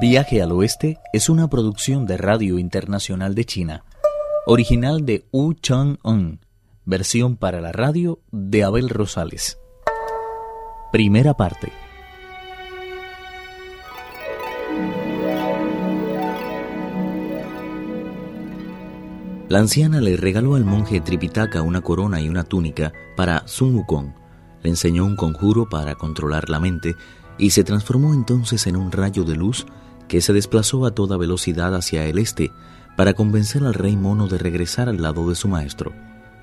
Viaje al Oeste es una producción de Radio Internacional de China, original de Wu Chang-un, versión para la radio de Abel Rosales. Primera parte. La anciana le regaló al monje Tripitaka una corona y una túnica para Sun Wukong. Le enseñó un conjuro para controlar la mente y se transformó entonces en un rayo de luz que se desplazó a toda velocidad hacia el este para convencer al rey mono de regresar al lado de su maestro.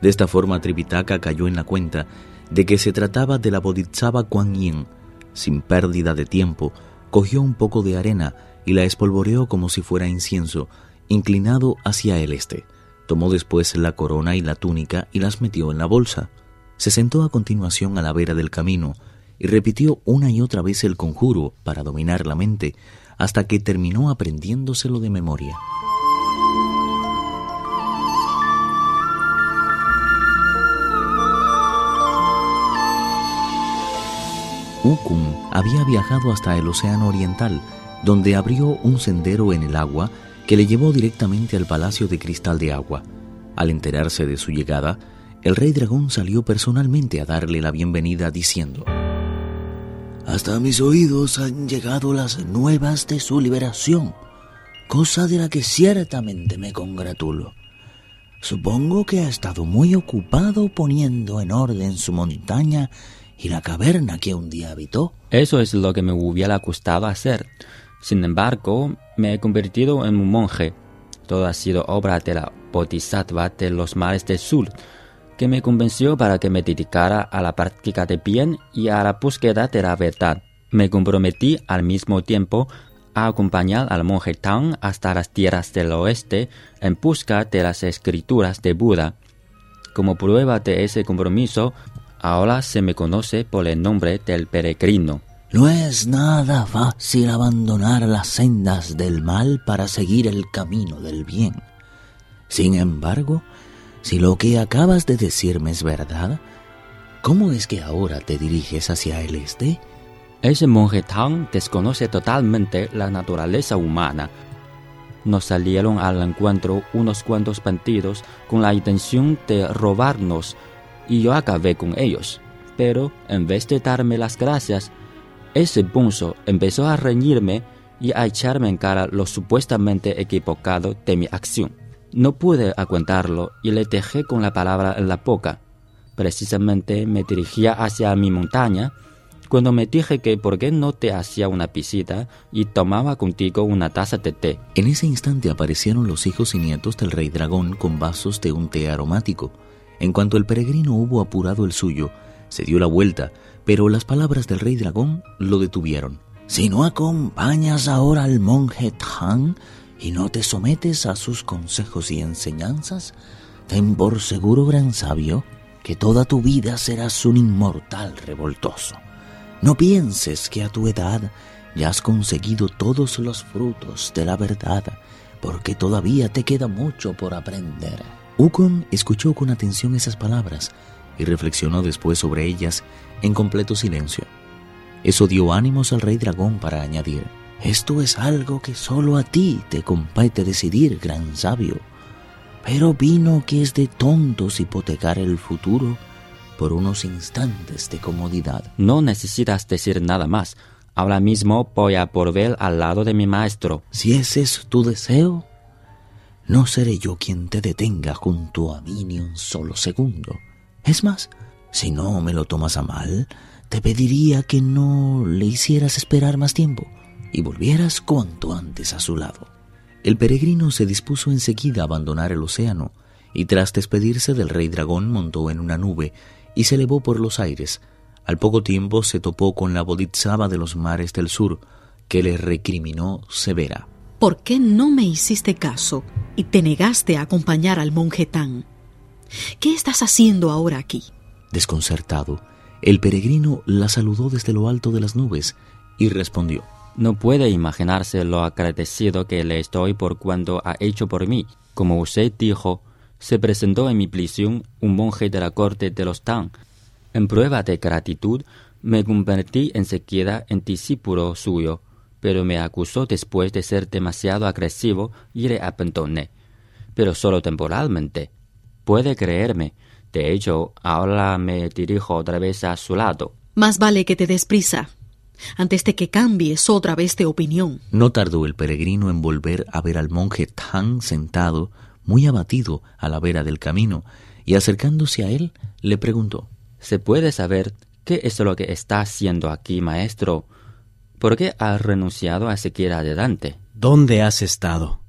De esta forma Tripitaka cayó en la cuenta de que se trataba de la Bodhisattva Kuan Yin. Sin pérdida de tiempo, cogió un poco de arena y la espolvoreó como si fuera incienso, inclinado hacia el este. Tomó después la corona y la túnica y las metió en la bolsa. Se sentó a continuación a la vera del camino y repitió una y otra vez el conjuro para dominar la mente hasta que terminó aprendiéndoselo de memoria. Ukun había viajado hasta el Océano Oriental, donde abrió un sendero en el agua que le llevó directamente al Palacio de Cristal de Agua. Al enterarse de su llegada, el rey dragón salió personalmente a darle la bienvenida diciendo, Hasta mis oídos han llegado las nuevas de su liberación, cosa de la que ciertamente me congratulo. Supongo que ha estado muy ocupado poniendo en orden su montaña y la caverna que un día habitó. Eso es lo que me hubiera gustado hacer. Sin embargo, me he convertido en un monje. Todo ha sido obra de la Bodhisattva de los mares del sur, que me convenció para que me dedicara a la práctica de bien y a la búsqueda de la verdad. Me comprometí al mismo tiempo a acompañar al monje Tang hasta las tierras del oeste en busca de las escrituras de Buda. Como prueba de ese compromiso, Ahora se me conoce por el nombre del peregrino. No es nada fácil abandonar las sendas del mal para seguir el camino del bien. Sin embargo, si lo que acabas de decirme es verdad, ¿cómo es que ahora te diriges hacia el este? Ese monje Tang desconoce totalmente la naturaleza humana. Nos salieron al encuentro unos cuantos bandidos con la intención de robarnos y yo acabé con ellos. Pero en vez de darme las gracias, ese punzo empezó a reñirme y a echarme en cara lo supuestamente equivocado de mi acción. No pude aguantarlo y le dejé con la palabra en la boca. Precisamente me dirigía hacia mi montaña cuando me dije que por qué no te hacía una visita y tomaba contigo una taza de té. En ese instante aparecieron los hijos y nietos del rey dragón con vasos de un té aromático. En cuanto el peregrino hubo apurado el suyo, se dio la vuelta, pero las palabras del rey dragón lo detuvieron. Si no acompañas ahora al monje Tang y no te sometes a sus consejos y enseñanzas, ten por seguro, gran sabio, que toda tu vida serás un inmortal revoltoso. No pienses que a tu edad ya has conseguido todos los frutos de la verdad, porque todavía te queda mucho por aprender. Ukon escuchó con atención esas palabras y reflexionó después sobre ellas en completo silencio. Eso dio ánimos al rey dragón para añadir, Esto es algo que solo a ti te compete decidir, gran sabio. Pero vino que es de tontos hipotecar el futuro por unos instantes de comodidad. No necesitas decir nada más. Ahora mismo voy a volver al lado de mi maestro. Si ese es tu deseo, no seré yo quien te detenga junto a mí ni un solo segundo. Es más, si no me lo tomas a mal, te pediría que no le hicieras esperar más tiempo y volvieras cuanto antes a su lado. El peregrino se dispuso enseguida a abandonar el océano y tras despedirse del rey dragón montó en una nube y se elevó por los aires. Al poco tiempo se topó con la Bodhisattva de los mares del sur, que le recriminó severa. ¿Por qué no me hiciste caso y te negaste a acompañar al monje Tan? ¿Qué estás haciendo ahora aquí? Desconcertado, el peregrino la saludó desde lo alto de las nubes y respondió. No puede imaginarse lo agradecido que le estoy por cuanto ha hecho por mí. Como usted dijo, se presentó en mi prisión un monje de la corte de los Tang. En prueba de gratitud, me convertí enseguida en discípulo suyo pero me acusó después de ser demasiado agresivo y le abandoné. Pero solo temporalmente. Puede creerme. De hecho, ahora me dirijo otra vez a su lado. Más vale que te des prisa, antes de que cambies otra vez de opinión. No tardó el peregrino en volver a ver al monje tan sentado, muy abatido, a la vera del camino, y acercándose a él, le preguntó ¿Se puede saber qué es lo que está haciendo aquí, maestro? ¿Por qué has renunciado a seguir adelante? ¿Dónde has estado?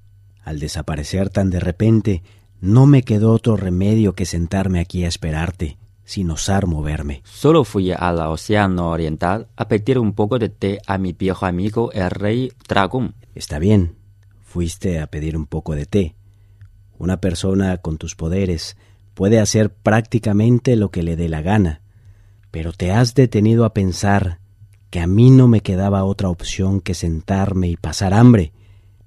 Al desaparecer tan de repente, no me quedó otro remedio que sentarme aquí a esperarte, sin osar moverme. Solo fui al Océano Oriental a pedir un poco de té a mi viejo amigo el rey dragón. Está bien, fuiste a pedir un poco de té. Una persona con tus poderes puede hacer prácticamente lo que le dé la gana, pero te has detenido a pensar que a mí no me quedaba otra opción que sentarme y pasar hambre.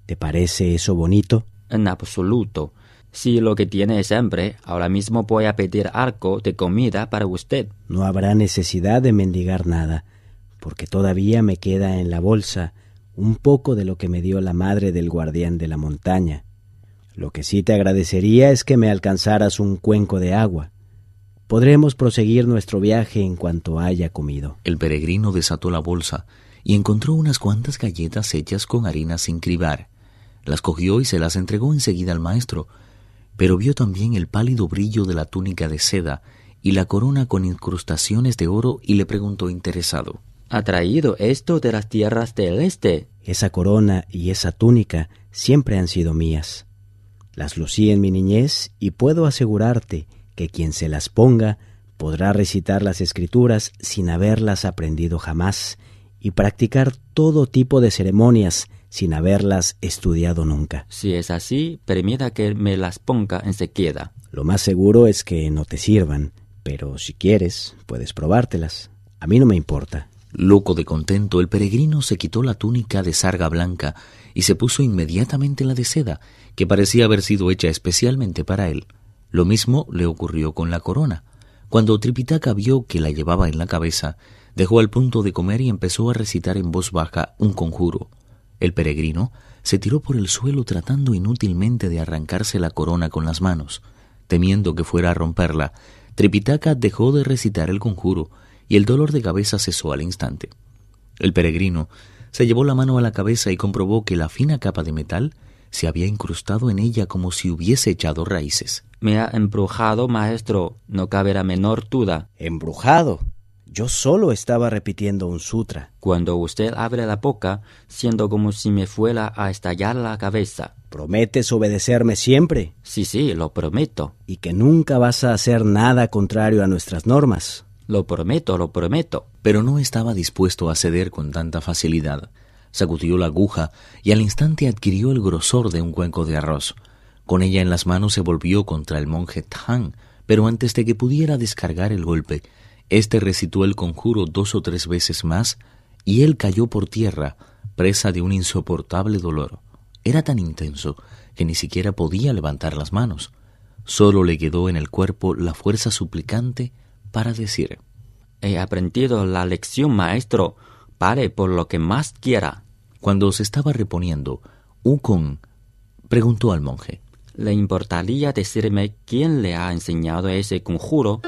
¿Te parece eso bonito? En absoluto. Si lo que tiene es hambre, ahora mismo voy a pedir arco de comida para usted. No habrá necesidad de mendigar nada, porque todavía me queda en la bolsa un poco de lo que me dio la madre del guardián de la montaña. Lo que sí te agradecería es que me alcanzaras un cuenco de agua. Podremos proseguir nuestro viaje en cuanto haya comido. El peregrino desató la bolsa y encontró unas cuantas galletas hechas con harina sin cribar. Las cogió y se las entregó enseguida al maestro, pero vio también el pálido brillo de la túnica de seda y la corona con incrustaciones de oro y le preguntó interesado ¿Ha traído esto de las tierras del este? Esa corona y esa túnica siempre han sido mías. Las lucí en mi niñez y puedo asegurarte que quien se las ponga podrá recitar las escrituras sin haberlas aprendido jamás y practicar todo tipo de ceremonias sin haberlas estudiado nunca. Si es así, permita que me las ponga enseguida. Lo más seguro es que no te sirvan, pero si quieres, puedes probártelas. A mí no me importa. Loco de contento, el peregrino se quitó la túnica de sarga blanca y se puso inmediatamente la de seda, que parecía haber sido hecha especialmente para él. Lo mismo le ocurrió con la corona. Cuando Tripitaka vio que la llevaba en la cabeza, dejó al punto de comer y empezó a recitar en voz baja un conjuro. El peregrino se tiró por el suelo tratando inútilmente de arrancarse la corona con las manos. Temiendo que fuera a romperla, Tripitaka dejó de recitar el conjuro y el dolor de cabeza cesó al instante. El peregrino se llevó la mano a la cabeza y comprobó que la fina capa de metal se había incrustado en ella como si hubiese echado raíces. Me ha embrujado, maestro, no cabe la menor duda. ¿Embrujado? Yo solo estaba repitiendo un sutra. Cuando usted abre la boca, siento como si me fuera a estallar la cabeza. ¿Prometes obedecerme siempre? Sí, sí, lo prometo. ¿Y que nunca vas a hacer nada contrario a nuestras normas? Lo prometo, lo prometo. Pero no estaba dispuesto a ceder con tanta facilidad sacudió la aguja y al instante adquirió el grosor de un cuenco de arroz. Con ella en las manos se volvió contra el monje Tang, pero antes de que pudiera descargar el golpe, éste recitó el conjuro dos o tres veces más y él cayó por tierra, presa de un insoportable dolor. Era tan intenso que ni siquiera podía levantar las manos. Solo le quedó en el cuerpo la fuerza suplicante para decir He aprendido la lección, maestro. Pare por lo que más quiera. Cuando se estaba reponiendo, Ukon preguntó al monje. ¿Le importaría decirme quién le ha enseñado ese conjuro?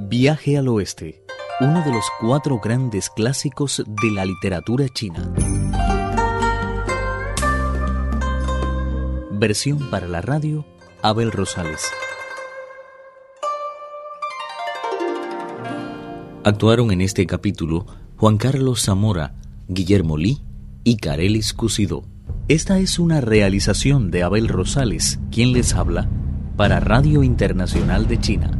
Viaje al oeste, uno de los cuatro grandes clásicos de la literatura china. Versión para la radio, Abel Rosales. Actuaron en este capítulo Juan Carlos Zamora, Guillermo Lee y Carelis Cusidó. Esta es una realización de Abel Rosales, quien les habla, para Radio Internacional de China.